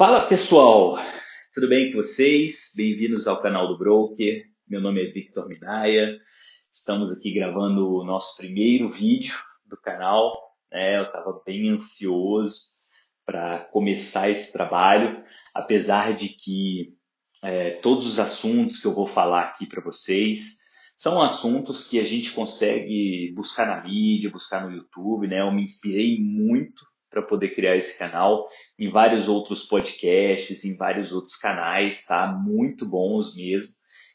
Fala pessoal, tudo bem com vocês? Bem-vindos ao canal do Broker. Meu nome é Victor Minaya. Estamos aqui gravando o nosso primeiro vídeo do canal. Né? Eu estava bem ansioso para começar esse trabalho, apesar de que é, todos os assuntos que eu vou falar aqui para vocês são assuntos que a gente consegue buscar na mídia, buscar no YouTube. Né? Eu me inspirei muito para poder criar esse canal, em vários outros podcasts, em vários outros canais, tá? Muito bons mesmo.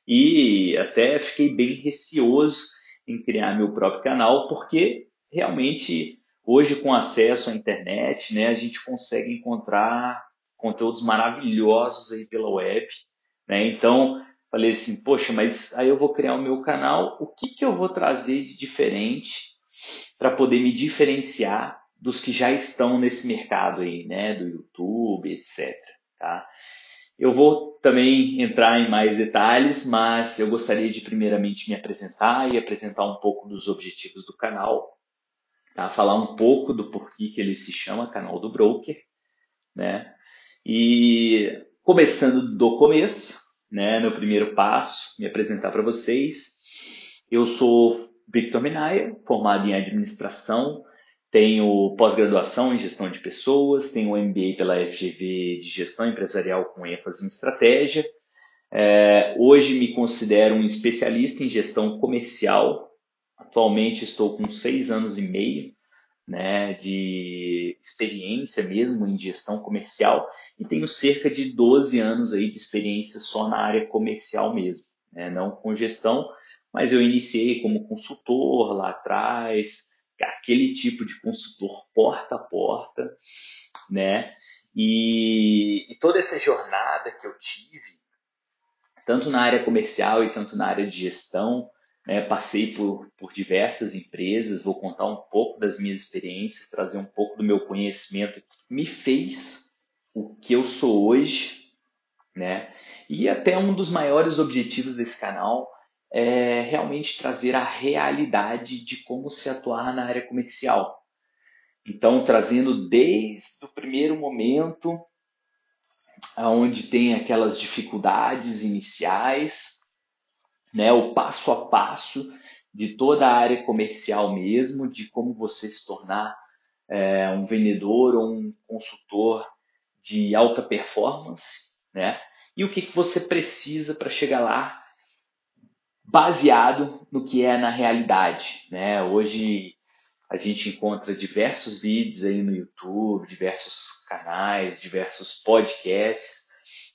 E até fiquei bem receoso em criar meu próprio canal, porque realmente hoje com acesso à internet, né, a gente consegue encontrar conteúdos maravilhosos aí pela web, né? Então, falei assim, poxa, mas aí eu vou criar o meu canal, o que que eu vou trazer de diferente para poder me diferenciar dos que já estão nesse mercado aí, né, do YouTube, etc. Tá? Eu vou também entrar em mais detalhes, mas eu gostaria de primeiramente me apresentar e apresentar um pouco dos objetivos do canal, tá? Falar um pouco do porquê que ele se chama Canal do Broker, né? E começando do começo, né, no primeiro passo, me apresentar para vocês. Eu sou Victor Minaya, formado em administração, tenho pós-graduação em gestão de pessoas, tenho um MBA pela FGV de gestão empresarial com ênfase em estratégia. É, hoje me considero um especialista em gestão comercial. Atualmente estou com seis anos e meio né, de experiência mesmo em gestão comercial e tenho cerca de 12 anos aí de experiência só na área comercial mesmo, né, não com gestão, mas eu iniciei como consultor lá atrás, aquele tipo de consultor porta a porta, né? E, e, toda essa jornada que eu tive, tanto na área comercial e tanto na área de gestão, né? Passei por, por diversas empresas, vou contar um pouco das minhas experiências, trazer um pouco do meu conhecimento que me fez o que eu sou hoje, né? E até um dos maiores objetivos desse canal é realmente trazer a realidade de como se atuar na área comercial. Então, trazendo desde o primeiro momento, onde tem aquelas dificuldades iniciais, né, o passo a passo de toda a área comercial mesmo, de como você se tornar é, um vendedor ou um consultor de alta performance, né? E o que, que você precisa para chegar lá baseado no que é na realidade. Né? Hoje a gente encontra diversos vídeos aí no YouTube, diversos canais, diversos podcasts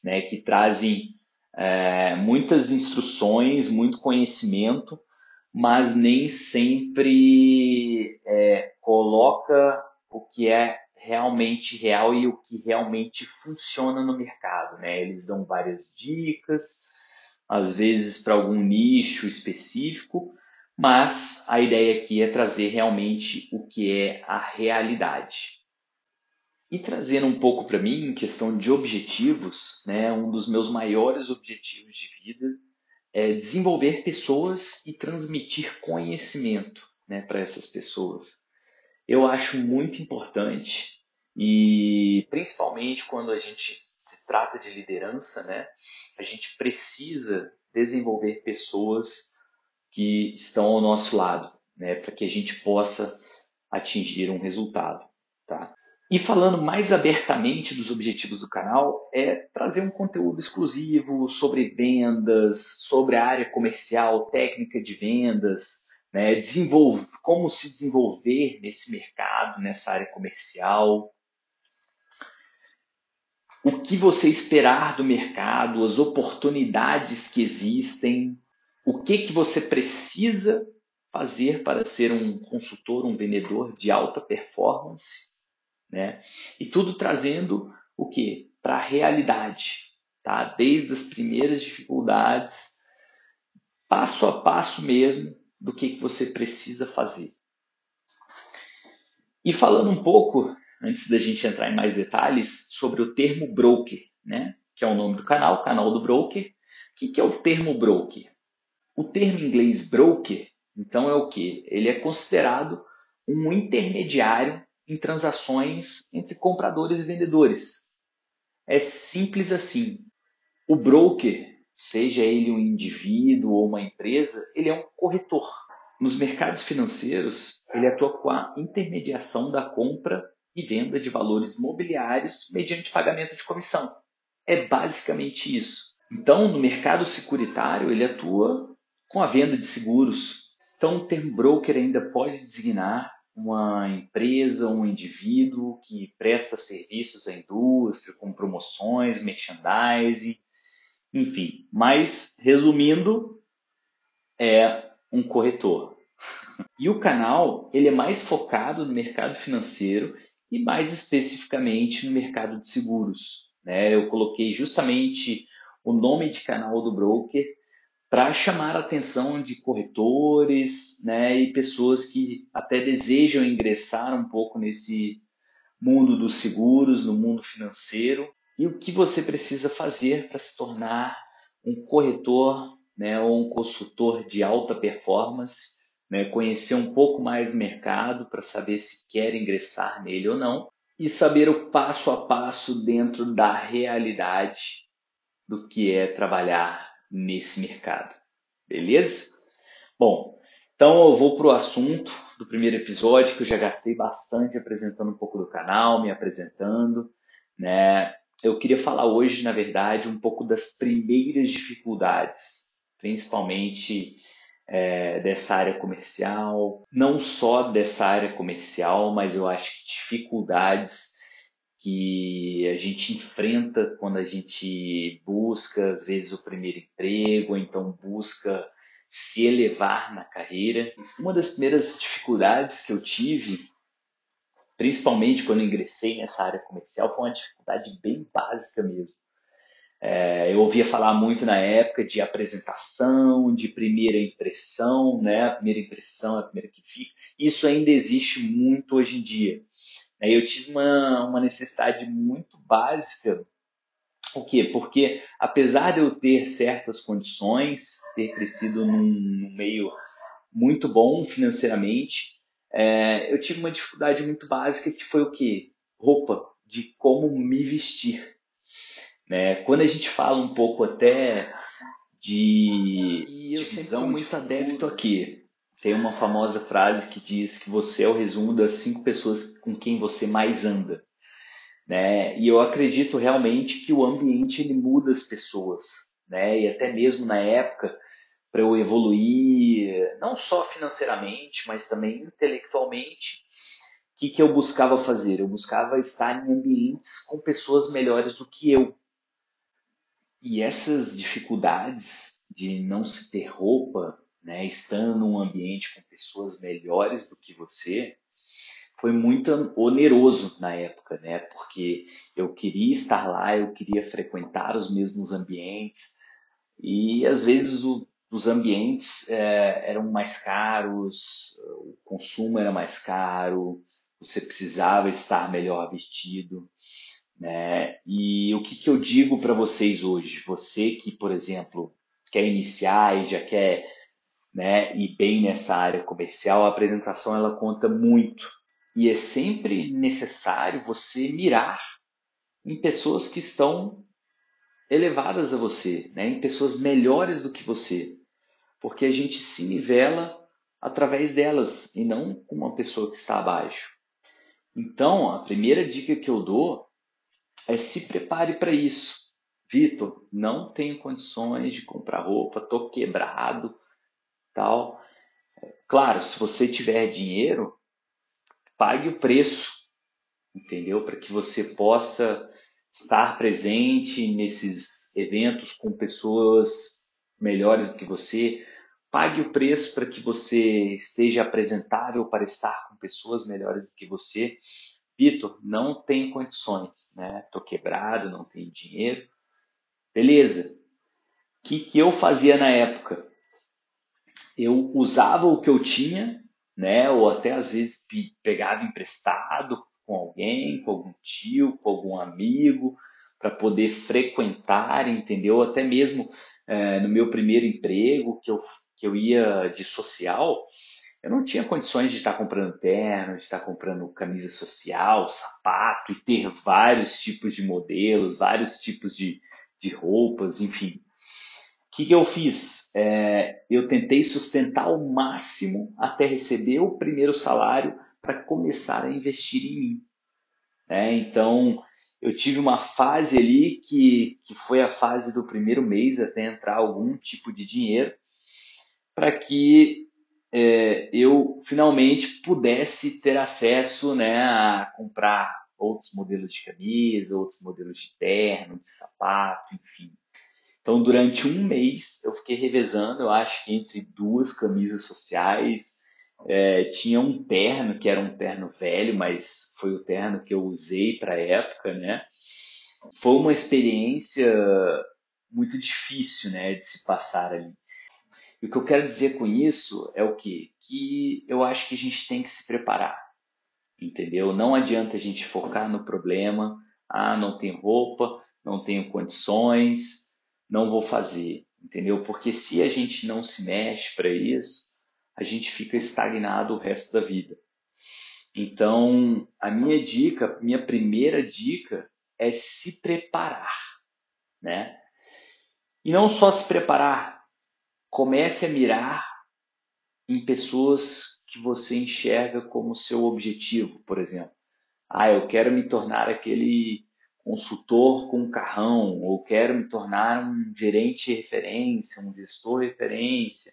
né, que trazem é, muitas instruções, muito conhecimento, mas nem sempre é, coloca o que é realmente real e o que realmente funciona no mercado. Né? Eles dão várias dicas, às vezes para algum nicho específico, mas a ideia aqui é trazer realmente o que é a realidade. E trazendo um pouco para mim, em questão de objetivos, né, um dos meus maiores objetivos de vida é desenvolver pessoas e transmitir conhecimento né, para essas pessoas. Eu acho muito importante e principalmente quando a gente se trata de liderança, né, a gente precisa desenvolver pessoas que estão ao nosso lado, né, para que a gente possa atingir um resultado, tá? E falando mais abertamente dos objetivos do canal, é trazer um conteúdo exclusivo sobre vendas, sobre a área comercial, técnica de vendas, né, desenvolver, como se desenvolver nesse mercado, nessa área comercial, o que você esperar do mercado, as oportunidades que existem, o que, que você precisa fazer para ser um consultor, um vendedor de alta performance, né? E tudo trazendo o que? Para a realidade, tá? Desde as primeiras dificuldades, passo a passo mesmo, do que, que você precisa fazer. E falando um pouco antes da gente entrar em mais detalhes, sobre o termo broker, né? que é o nome do canal, canal do broker. O que, que é o termo broker? O termo em inglês broker, então, é o que? Ele é considerado um intermediário em transações entre compradores e vendedores. É simples assim. O broker, seja ele um indivíduo ou uma empresa, ele é um corretor. Nos mercados financeiros, ele atua com a intermediação da compra e venda de valores mobiliários mediante pagamento de comissão. É basicamente isso. Então, no mercado securitário, ele atua com a venda de seguros. Então, o termo broker ainda pode designar uma empresa, um indivíduo que presta serviços à indústria, com promoções, merchandising, enfim. Mas, resumindo, é um corretor. E o canal ele é mais focado no mercado financeiro e mais especificamente no mercado de seguros. Né? Eu coloquei justamente o nome de canal do broker para chamar a atenção de corretores né, e pessoas que até desejam ingressar um pouco nesse mundo dos seguros, no mundo financeiro, e o que você precisa fazer para se tornar um corretor né, ou um consultor de alta performance, né, conhecer um pouco mais o mercado para saber se quer ingressar nele ou não, e saber o passo a passo dentro da realidade do que é trabalhar nesse mercado. Beleza? Bom, então eu vou para o assunto do primeiro episódio, que eu já gastei bastante apresentando um pouco do canal, me apresentando. Né? Eu queria falar hoje, na verdade, um pouco das primeiras dificuldades, principalmente é, dessa área comercial, não só dessa área comercial, mas eu acho que dificuldades que a gente enfrenta quando a gente busca, às vezes, o primeiro emprego, ou então busca se elevar na carreira. Uma das primeiras dificuldades que eu tive, principalmente quando ingressei nessa área comercial, foi uma dificuldade bem básica mesmo. É, eu ouvia falar muito na época de apresentação, de primeira impressão, né? A primeira impressão é a primeira que fica. Isso ainda existe muito hoje em dia. Aí eu tive uma, uma necessidade muito básica. O quê? Porque apesar de eu ter certas condições, ter crescido num, num meio muito bom financeiramente, é, eu tive uma dificuldade muito básica que foi o quê? Roupa, de como me vestir. Né? Quando a gente fala um pouco até de e eu muito adepto aqui tem uma famosa frase que diz que você é o resumo das cinco pessoas com quem você mais anda. Né? E eu acredito realmente que o ambiente ele muda as pessoas. Né? E até mesmo na época, para eu evoluir, não só financeiramente, mas também intelectualmente, o que, que eu buscava fazer? Eu buscava estar em ambientes com pessoas melhores do que eu. E essas dificuldades de não se ter roupa, né, estando num ambiente com pessoas melhores do que você, foi muito oneroso na época, né? Porque eu queria estar lá, eu queria frequentar os mesmos ambientes e às vezes o, os ambientes é, eram mais caros, o consumo era mais caro, você precisava estar melhor vestido, né? E o que, que eu digo para vocês hoje? Você que, por exemplo, quer iniciar e já quer né, e bem nessa área comercial, a apresentação ela conta muito. E é sempre necessário você mirar em pessoas que estão elevadas a você, né, em pessoas melhores do que você, porque a gente se nivela através delas e não com uma pessoa que está abaixo. Então, a primeira dica que eu dou é se prepare para isso. Vitor, não tenho condições de comprar roupa, tô quebrado, tal. Claro, se você tiver dinheiro, pague o preço, entendeu? Para que você possa estar presente nesses eventos com pessoas melhores do que você. Pague o preço para que você esteja apresentável para estar com pessoas melhores do que você. Vitor, não tenho condições, né? Tô quebrado, não tenho dinheiro. Beleza. O que, que eu fazia na época? eu usava o que eu tinha, né? Ou até às vezes pegava emprestado com alguém, com algum tio, com algum amigo, para poder frequentar, entendeu? Até mesmo é, no meu primeiro emprego, que eu, que eu ia de social, eu não tinha condições de estar comprando terno, de estar comprando camisa social, sapato e ter vários tipos de modelos, vários tipos de, de roupas, enfim. O que, que eu fiz? É, eu tentei sustentar ao máximo até receber o primeiro salário para começar a investir em mim. É, então, eu tive uma fase ali que, que foi a fase do primeiro mês até entrar algum tipo de dinheiro para que é, eu finalmente pudesse ter acesso né, a comprar outros modelos de camisa, outros modelos de terno, de sapato, enfim. Então, durante um mês, eu fiquei revezando, eu acho que entre duas camisas sociais. É, tinha um terno, que era um terno velho, mas foi o terno que eu usei para a época, né? Foi uma experiência muito difícil, né, de se passar ali. E o que eu quero dizer com isso é o quê? Que eu acho que a gente tem que se preparar, entendeu? Não adianta a gente focar no problema, ah, não tenho roupa, não tenho condições, não vou fazer, entendeu? Porque se a gente não se mexe para isso, a gente fica estagnado o resto da vida. Então, a minha dica, minha primeira dica é se preparar, né? E não só se preparar, comece a mirar em pessoas que você enxerga como seu objetivo, por exemplo. Ah, eu quero me tornar aquele consultor com carrão, ou quero me tornar um gerente referência, um gestor referência,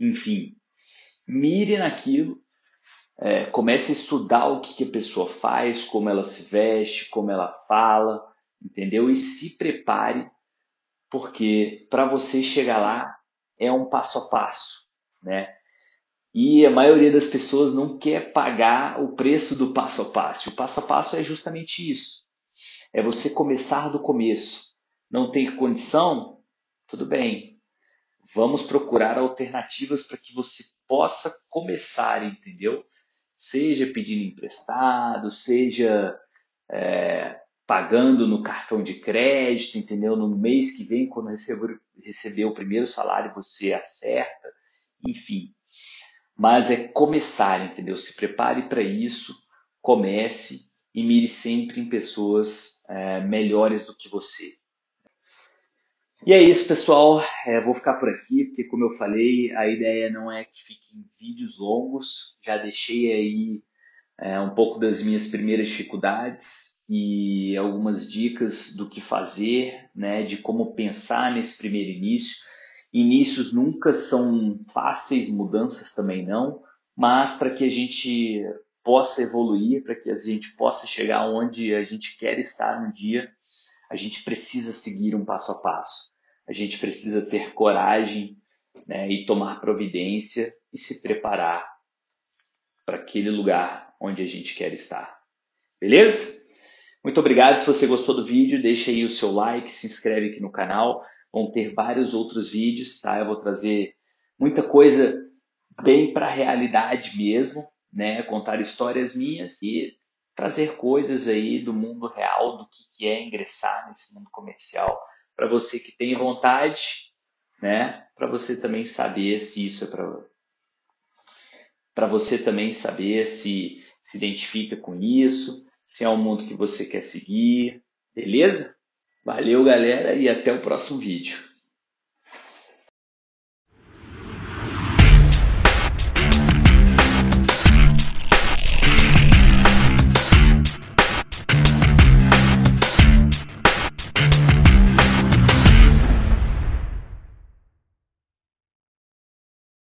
enfim. Mire naquilo, é, comece a estudar o que, que a pessoa faz, como ela se veste, como ela fala, entendeu? E se prepare, porque para você chegar lá é um passo a passo, né? E a maioria das pessoas não quer pagar o preço do passo a passo. O passo a passo é justamente isso. É você começar do começo. Não tem condição? Tudo bem. Vamos procurar alternativas para que você possa começar, entendeu? Seja pedindo emprestado, seja é, pagando no cartão de crédito, entendeu? No mês que vem, quando receber, receber o primeiro salário, você acerta, enfim. Mas é começar, entendeu? Se prepare para isso, comece e mire sempre em pessoas é, melhores do que você. E é isso, pessoal. É, vou ficar por aqui, porque como eu falei, a ideia não é que fiquem vídeos longos. Já deixei aí é, um pouco das minhas primeiras dificuldades e algumas dicas do que fazer, né, de como pensar nesse primeiro início. Inícios nunca são fáceis, mudanças também não, mas para que a gente possa evoluir, para que a gente possa chegar onde a gente quer estar um dia, a gente precisa seguir um passo a passo. A gente precisa ter coragem né, e tomar providência e se preparar para aquele lugar onde a gente quer estar. Beleza? Muito obrigado. Se você gostou do vídeo, deixa aí o seu like, se inscreve aqui no canal. Vão ter vários outros vídeos, tá? Eu vou trazer muita coisa bem para a realidade mesmo, né? Contar histórias minhas e trazer coisas aí do mundo real, do que é ingressar nesse mundo comercial, para você que tem vontade, né? Para você também saber se isso é para para você também saber se se identifica com isso, se é um mundo que você quer seguir, beleza? Valeu, galera, e até o próximo vídeo.